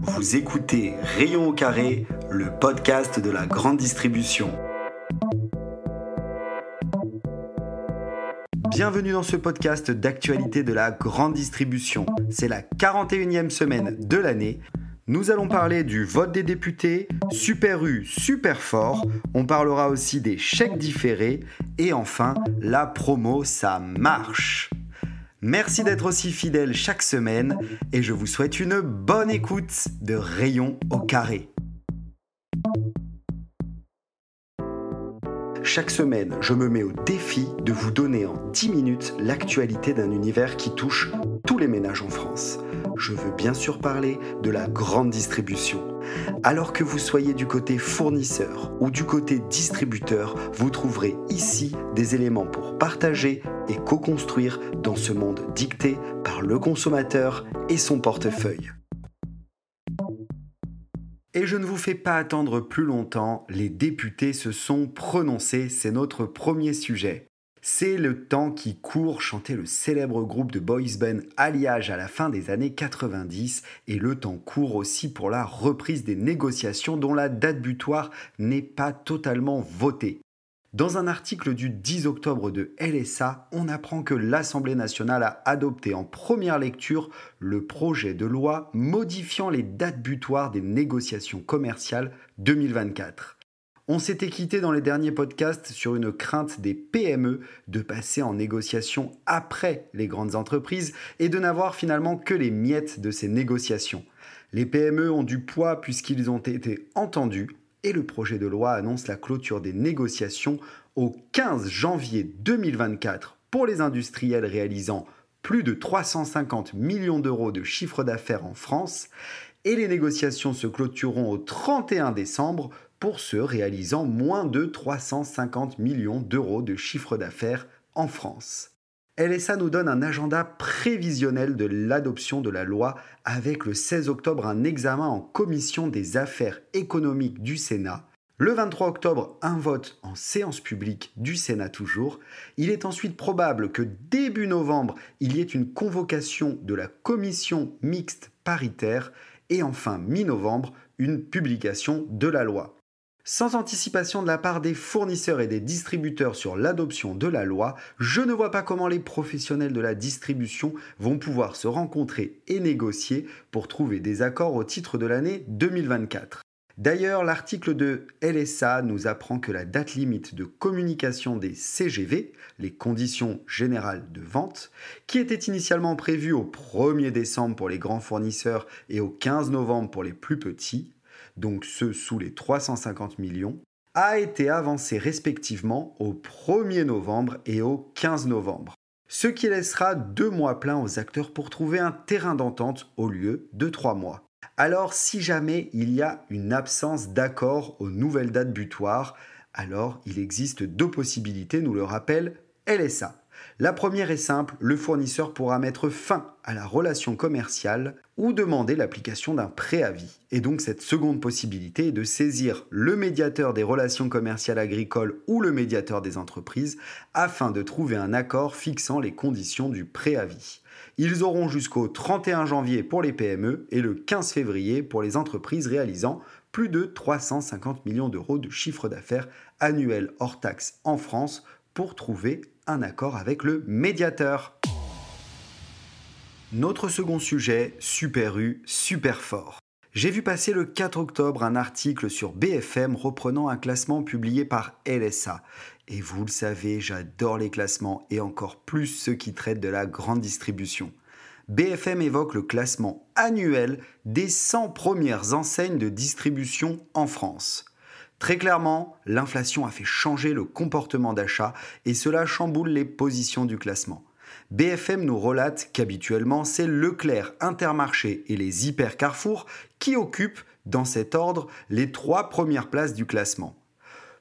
Vous écoutez Rayon au carré, le podcast de la grande distribution. Bienvenue dans ce podcast d'actualité de la grande distribution. C'est la 41e semaine de l'année. Nous allons parler du vote des députés, super U, super fort. On parlera aussi des chèques différés. Et enfin, la promo, ça marche. Merci d'être aussi fidèle chaque semaine et je vous souhaite une bonne écoute de Rayon au carré. Chaque semaine, je me mets au défi de vous donner en 10 minutes l'actualité d'un univers qui touche tous les ménages en France. Je veux bien sûr parler de la grande distribution. Alors que vous soyez du côté fournisseur ou du côté distributeur, vous trouverez ici des éléments pour partager et co-construire dans ce monde dicté par le consommateur et son portefeuille. Et je ne vous fais pas attendre plus longtemps, les députés se sont prononcés, c'est notre premier sujet. C'est le temps qui court, chantait le célèbre groupe de boys band Alliage à la fin des années 90, et le temps court aussi pour la reprise des négociations dont la date butoir n'est pas totalement votée. Dans un article du 10 octobre de LSA, on apprend que l'Assemblée nationale a adopté en première lecture le projet de loi modifiant les dates butoirs des négociations commerciales 2024. On s'était quitté dans les derniers podcasts sur une crainte des PME de passer en négociation après les grandes entreprises et de n'avoir finalement que les miettes de ces négociations. Les PME ont du poids puisqu'ils ont été entendus et le projet de loi annonce la clôture des négociations au 15 janvier 2024 pour les industriels réalisant plus de 350 millions d'euros de chiffre d'affaires en France et les négociations se clôtureront au 31 décembre pour ceux réalisant moins de 350 millions d'euros de chiffre d'affaires en France. LSA nous donne un agenda prévisionnel de l'adoption de la loi avec le 16 octobre un examen en commission des affaires économiques du Sénat. Le 23 octobre, un vote en séance publique du Sénat toujours. Il est ensuite probable que début novembre, il y ait une convocation de la commission mixte paritaire et enfin mi-novembre, une publication de la loi. Sans anticipation de la part des fournisseurs et des distributeurs sur l'adoption de la loi, je ne vois pas comment les professionnels de la distribution vont pouvoir se rencontrer et négocier pour trouver des accords au titre de l'année 2024. D'ailleurs, l'article de LSA nous apprend que la date limite de communication des CGV, les conditions générales de vente, qui était initialement prévue au 1er décembre pour les grands fournisseurs et au 15 novembre pour les plus petits, donc ceux sous les 350 millions, a été avancé respectivement au 1er novembre et au 15 novembre. Ce qui laissera deux mois pleins aux acteurs pour trouver un terrain d'entente au lieu de trois mois. Alors si jamais il y a une absence d'accord aux nouvelles dates butoirs, alors il existe deux possibilités, nous le rappelle LSA. La première est simple, le fournisseur pourra mettre fin à la relation commerciale ou demander l'application d'un préavis. Et donc cette seconde possibilité est de saisir le médiateur des relations commerciales agricoles ou le médiateur des entreprises afin de trouver un accord fixant les conditions du préavis. Ils auront jusqu'au 31 janvier pour les PME et le 15 février pour les entreprises réalisant plus de 350 millions d'euros de chiffre d'affaires annuel hors taxe en France pour trouver un accord avec le médiateur. Notre second sujet, Super U, super fort. J'ai vu passer le 4 octobre un article sur BFM reprenant un classement publié par LSA. Et vous le savez, j'adore les classements et encore plus ceux qui traitent de la grande distribution. BFM évoque le classement annuel des 100 premières enseignes de distribution en France. Très clairement, l'inflation a fait changer le comportement d'achat et cela chamboule les positions du classement. BFM nous relate qu'habituellement, c'est Leclerc, Intermarché et les Hyper Carrefour qui occupent, dans cet ordre, les trois premières places du classement.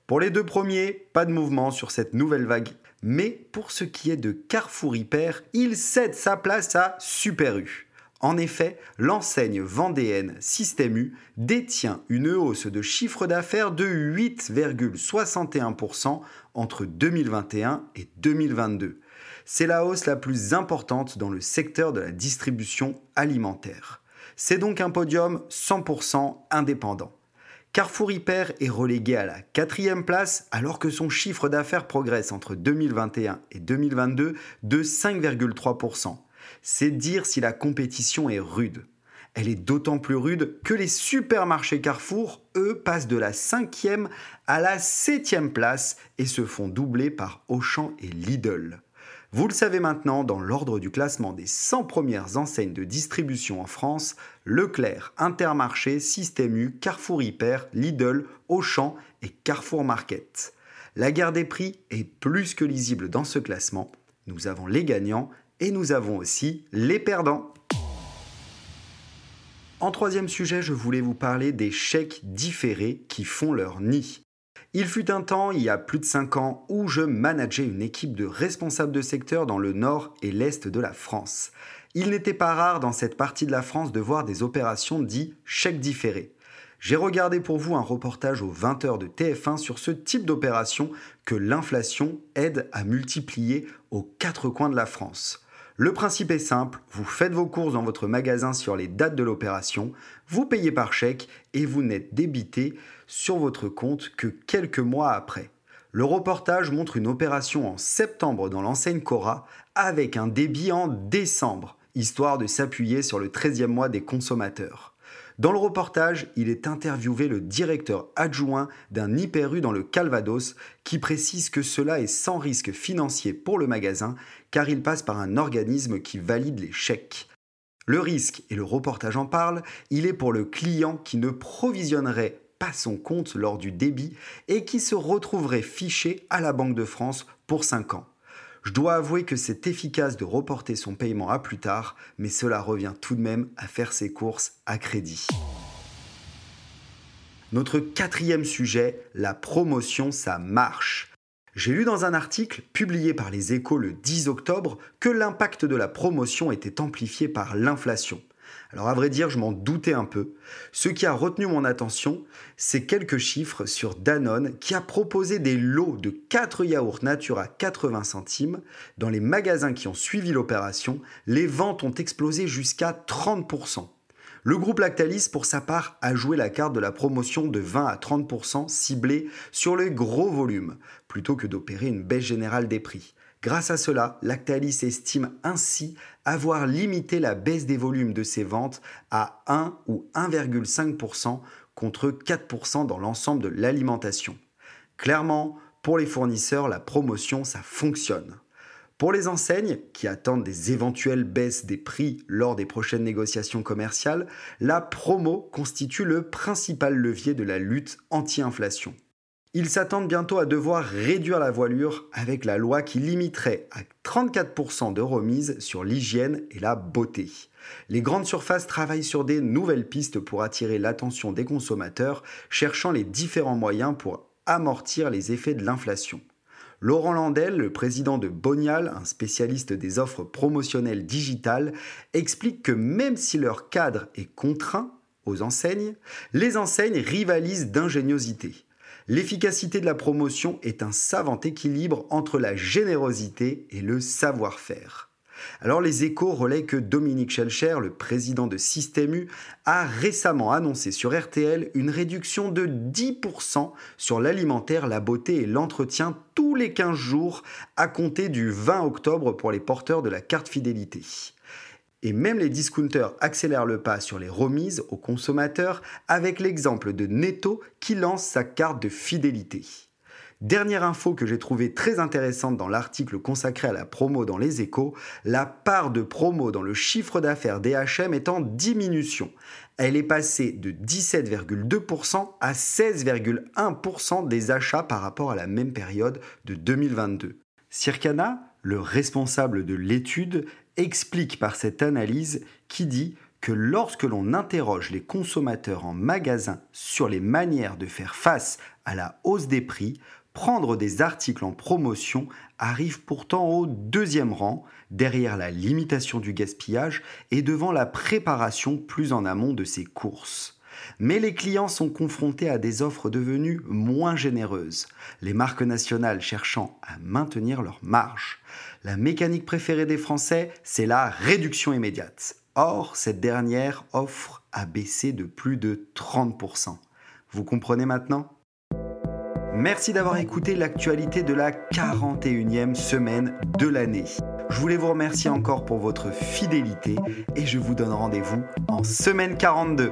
Pour les deux premiers, pas de mouvement sur cette nouvelle vague. Mais pour ce qui est de Carrefour Hyper, il cède sa place à Super U. En effet, l'enseigne vendéenne Système U détient une hausse de chiffre d'affaires de 8,61% entre 2021 et 2022. C'est la hausse la plus importante dans le secteur de la distribution alimentaire. C'est donc un podium 100% indépendant. Carrefour Hyper est relégué à la quatrième place alors que son chiffre d'affaires progresse entre 2021 et 2022 de 5,3%. C'est dire si la compétition est rude. Elle est d'autant plus rude que les supermarchés Carrefour, eux, passent de la cinquième à la septième place et se font doubler par Auchan et Lidl. Vous le savez maintenant, dans l'ordre du classement des 100 premières enseignes de distribution en France, Leclerc, Intermarché, Système U, Carrefour Hyper, Lidl, Auchan et Carrefour Market. La guerre des prix est plus que lisible dans ce classement. Nous avons les gagnants et nous avons aussi les perdants. En troisième sujet, je voulais vous parler des chèques différés qui font leur nid. Il fut un temps, il y a plus de 5 ans, où je manageais une équipe de responsables de secteur dans le nord et l'est de la France. Il n'était pas rare dans cette partie de la France de voir des opérations dites chèques différés. J'ai regardé pour vous un reportage aux 20h de TF1 sur ce type d'opération que l'inflation aide à multiplier aux quatre coins de la France. Le principe est simple, vous faites vos courses dans votre magasin sur les dates de l'opération, vous payez par chèque et vous n'êtes débité sur votre compte que quelques mois après. Le reportage montre une opération en septembre dans l'enseigne Cora avec un débit en décembre, histoire de s'appuyer sur le 13e mois des consommateurs. Dans le reportage, il est interviewé le directeur adjoint d'un hyper dans le Calvados qui précise que cela est sans risque financier pour le magasin car il passe par un organisme qui valide les chèques. Le risque, et le reportage en parle, il est pour le client qui ne provisionnerait pas son compte lors du débit et qui se retrouverait fiché à la Banque de France pour 5 ans. Je dois avouer que c'est efficace de reporter son paiement à plus tard, mais cela revient tout de même à faire ses courses à crédit. Notre quatrième sujet, la promotion, ça marche. J'ai lu dans un article publié par les échos le 10 octobre que l'impact de la promotion était amplifié par l'inflation. Alors à vrai dire, je m'en doutais un peu. Ce qui a retenu mon attention, c'est quelques chiffres sur Danone qui a proposé des lots de 4 yaourts nature à 80 centimes. Dans les magasins qui ont suivi l'opération, les ventes ont explosé jusqu'à 30%. Le groupe Lactalis, pour sa part, a joué la carte de la promotion de 20 à 30% ciblée sur les gros volumes, plutôt que d'opérer une baisse générale des prix. Grâce à cela, Lactalis estime ainsi avoir limité la baisse des volumes de ses ventes à 1 ou 1,5% contre 4% dans l'ensemble de l'alimentation. Clairement, pour les fournisseurs, la promotion, ça fonctionne. Pour les enseignes, qui attendent des éventuelles baisses des prix lors des prochaines négociations commerciales, la promo constitue le principal levier de la lutte anti-inflation. Ils s'attendent bientôt à devoir réduire la voilure avec la loi qui limiterait à 34% de remise sur l'hygiène et la beauté. Les grandes surfaces travaillent sur des nouvelles pistes pour attirer l'attention des consommateurs, cherchant les différents moyens pour amortir les effets de l'inflation. Laurent Landel, le président de Bonial, un spécialiste des offres promotionnelles digitales, explique que même si leur cadre est contraint aux enseignes, les enseignes rivalisent d'ingéniosité. L'efficacité de la promotion est un savant équilibre entre la générosité et le savoir-faire. Alors les échos relaient que Dominique Schelcher, le président de Système U, a récemment annoncé sur RTL une réduction de 10% sur l'alimentaire, la beauté et l'entretien tous les 15 jours à compter du 20 octobre pour les porteurs de la carte fidélité. Et même les discounters accélèrent le pas sur les remises aux consommateurs avec l'exemple de Netto qui lance sa carte de fidélité. Dernière info que j'ai trouvée très intéressante dans l'article consacré à la promo dans les échos, la part de promo dans le chiffre d'affaires d'HM est en diminution. Elle est passée de 17,2% à 16,1% des achats par rapport à la même période de 2022. Circana, le responsable de l'étude, explique par cette analyse qui dit que lorsque l'on interroge les consommateurs en magasin sur les manières de faire face à la hausse des prix, prendre des articles en promotion arrive pourtant au deuxième rang, derrière la limitation du gaspillage et devant la préparation plus en amont de ces courses. Mais les clients sont confrontés à des offres devenues moins généreuses, les marques nationales cherchant à maintenir leur marge. La mécanique préférée des Français, c'est la réduction immédiate. Or, cette dernière offre a baissé de plus de 30%. Vous comprenez maintenant? Merci d'avoir écouté l'actualité de la 41e semaine de l'année. Je voulais vous remercier encore pour votre fidélité et je vous donne rendez-vous en semaine 42.